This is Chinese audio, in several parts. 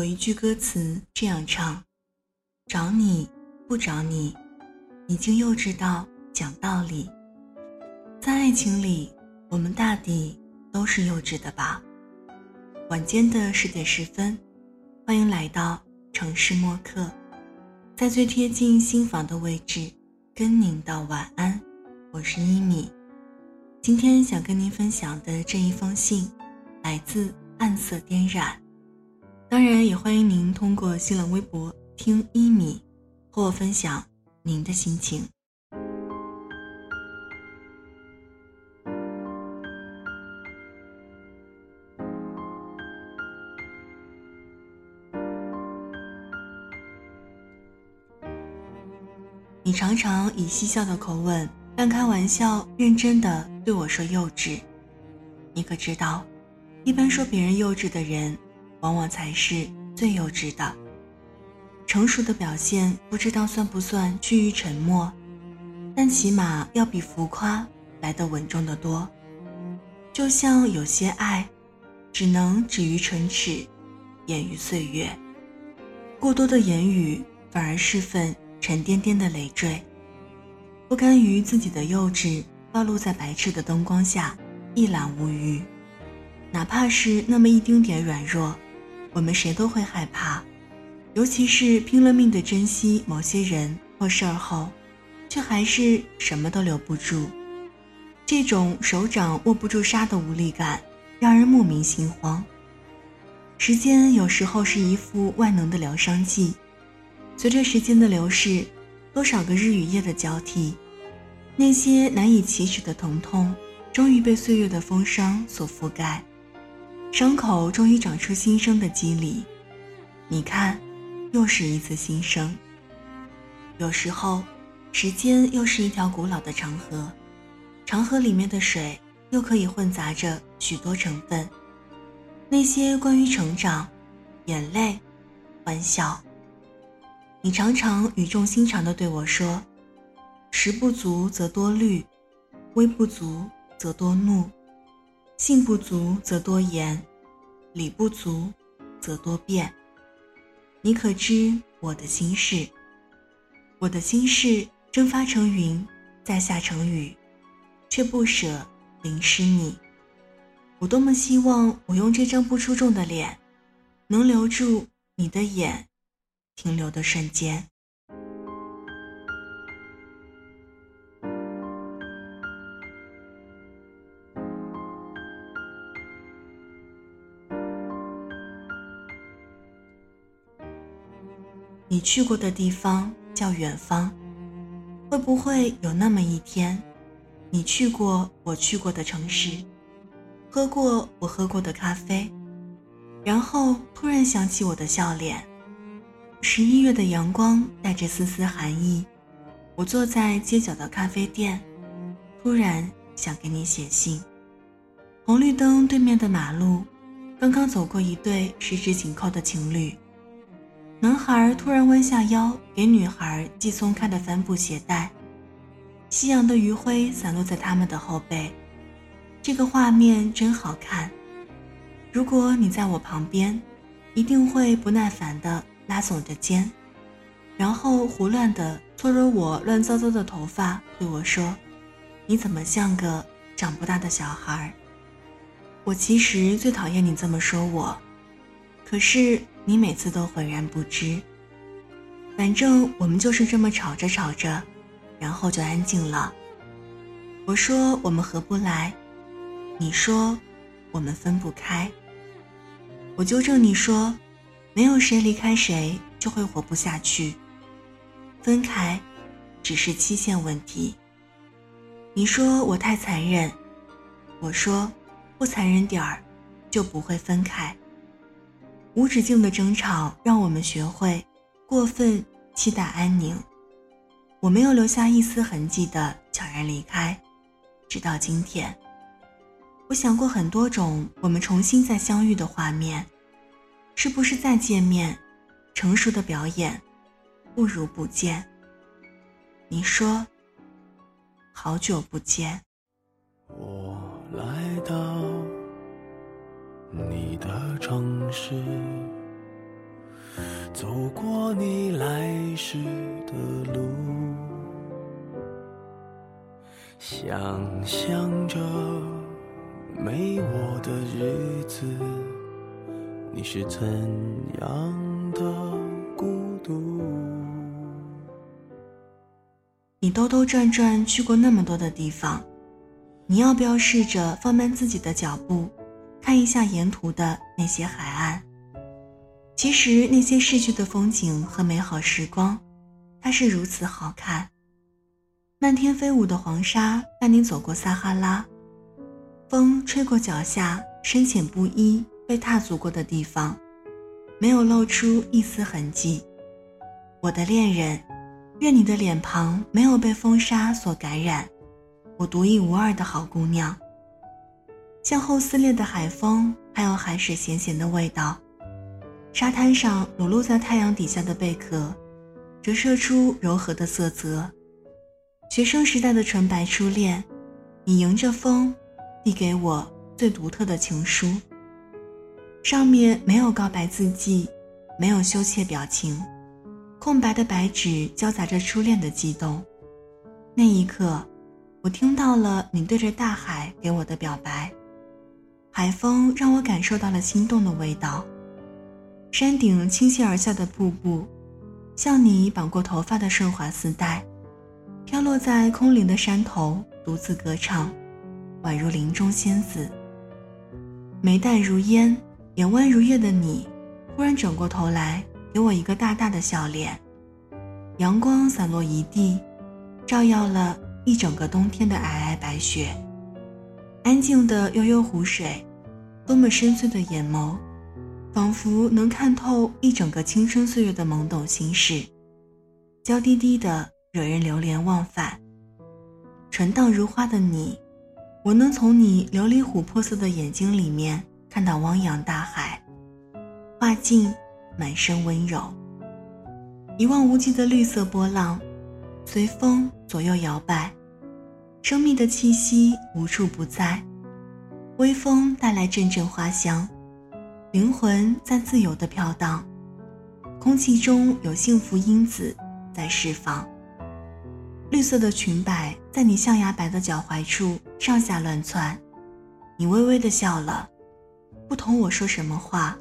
有一句歌词这样唱：“找你不找你，已经幼稚到讲道理。”在爱情里，我们大抵都是幼稚的吧。晚间的十点十分，欢迎来到城市默客，在最贴近心房的位置，跟您道晚安。我是一米，今天想跟您分享的这一封信，来自暗色颠染。当然，也欢迎您通过新浪微博听一米，和我分享您的心情。你常常以嬉笑的口吻，半开玩笑、认真的对我说“幼稚”。你可知道，一般说别人幼稚的人。往往才是最幼稚的。成熟的表现不知道算不算趋于沉默，但起码要比浮夸来得稳重得多。就像有些爱，只能止于唇齿，掩于岁月。过多的言语反而是份沉甸甸的累赘。不甘于自己的幼稚暴露在白炽的灯光下，一览无余，哪怕是那么一丁点软弱。我们谁都会害怕，尤其是拼了命的珍惜某些人或事儿后，却还是什么都留不住。这种手掌握不住沙的无力感，让人莫名心慌。时间有时候是一副万能的疗伤剂，随着时间的流逝，多少个日与夜的交替，那些难以启齿的疼痛，终于被岁月的风霜所覆盖。伤口终于长出新生的肌理，你看，又是一次新生。有时候，时间又是一条古老的长河，长河里面的水又可以混杂着许多成分。那些关于成长、眼泪、欢笑，你常常语重心长地对我说：“食不足则多虑，微不足则多怒。”性不足则多言，理不足则多辩。你可知我的心事？我的心事蒸发成云，再下成雨，却不舍淋湿你。我多么希望我用这张不出众的脸，能留住你的眼，停留的瞬间。你去过的地方叫远方，会不会有那么一天，你去过我去过的城市，喝过我喝过的咖啡，然后突然想起我的笑脸。十一月的阳光带着丝丝寒意，我坐在街角的咖啡店，突然想给你写信。红绿灯对面的马路，刚刚走过一对十指紧扣的情侣。男孩突然弯下腰给女孩系松开的帆布鞋带，夕阳的余晖散落在他们的后背，这个画面真好看。如果你在我旁边，一定会不耐烦地拉耸着肩，然后胡乱地搓揉我乱糟糟的头发，对我说：“你怎么像个长不大的小孩？”我其实最讨厌你这么说我，可是。你每次都浑然不知。反正我们就是这么吵着吵着，然后就安静了。我说我们合不来，你说我们分不开。我纠正你说，没有谁离开谁就会活不下去。分开，只是期限问题。你说我太残忍，我说不残忍点儿，就不会分开。无止境的争吵让我们学会过分期待安宁。我没有留下一丝痕迹的悄然离开，直到今天。我想过很多种我们重新再相遇的画面，是不是再见面，成熟的表演，不如不见。你说，好久不见。我来到。你的城市，走过你来时的路，想象着没我的日子，你是怎样的孤独？你兜兜转转去过那么多的地方，你要不要试着放慢自己的脚步，看一下沿途的那些海岸？其实那些逝去的风景和美好时光，它是如此好看。漫天飞舞的黄沙伴你走过撒哈拉，风吹过脚下深浅不一被踏足过的地方，没有露出一丝痕迹。我的恋人，愿你的脸庞没有被风沙所感染。我独一无二的好姑娘。向后撕裂的海风，还有海水咸咸的味道。沙滩上裸露在太阳底下的贝壳，折射出柔和的色泽。学生时代的纯白初恋，你迎着风，递给我最独特的情书。上面没有告白字迹，没有羞怯表情，空白的白纸交杂着初恋的悸动。那一刻，我听到了你对着大海给我的表白。海风让我感受到了心动的味道。山顶倾泻而下的瀑布，像你绑过头发的顺滑丝带，飘落在空灵的山头，独自歌唱，宛如林中仙子。眉淡如烟，眼弯如月的你，忽然转过头来，给我一个大大的笑脸。阳光散落一地，照耀了一整个冬天的皑皑白雪。安静的悠悠湖水，多么深邃的眼眸。仿佛能看透一整个青春岁月的懵懂心事，娇滴滴的惹人流连忘返。纯荡如花的你，我能从你琉璃琥珀色的眼睛里面看到汪洋大海，画尽满身温柔。一望无际的绿色波浪，随风左右摇摆，生命的气息无处不在。微风带来阵阵花香。灵魂在自由的飘荡，空气中有幸福因子在释放。绿色的裙摆在你象牙白的脚踝处上下乱窜，你微微的笑了，不同我说什么话，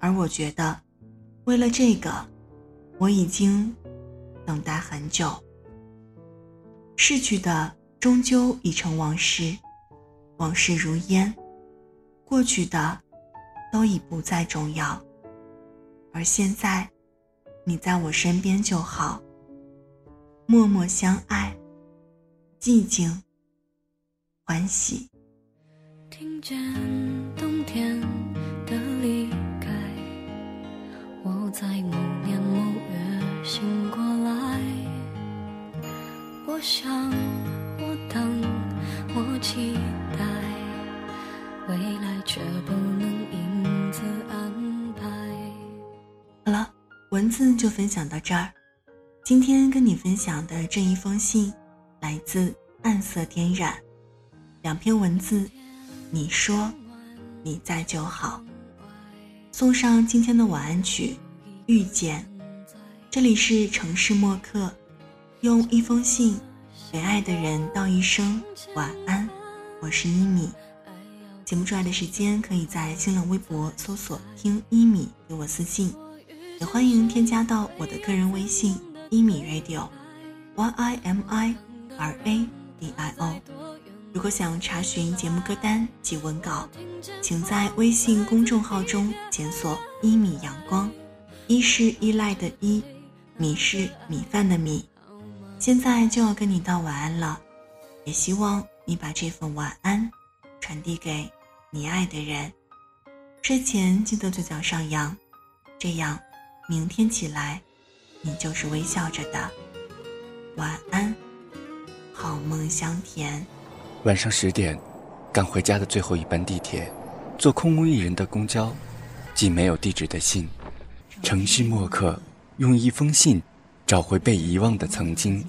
而我觉得，为了这个，我已经等待很久。逝去的终究已成往事，往事如烟，过去的。都已不再重要，而现在，你在我身边就好。默默相爱，寂静，欢喜。听见冬天的离开，我在某年某月醒过来。我想，等，我期待，未来却不能因此安排。好了，文字就分享到这儿。今天跟你分享的这一封信，来自暗色点染。两篇文字，你说你在就好。送上今天的晚安曲《遇见》。这里是城市默客，用一封信给爱的人道一声晚安。我是一米。节目出来的时间，可以在新浪微博搜索“听一米”给我私信，也欢迎添加到我的个人微信“一米 radio”，y i m i r a d i o。如果想查询节目歌单及文稿，请在微信公众号中检索“一米阳光”，一是依赖的依，米是米饭的米。现在就要跟你道晚安了，也希望你把这份晚安。传递给你爱的人，睡前记得嘴角上扬，这样明天起来，你就是微笑着的。晚安，好梦香甜。晚上十点，赶回家的最后一班地铁，坐空无一人的公交，寄没有地址的信。城市默客，用一封信，找回被遗忘的曾经。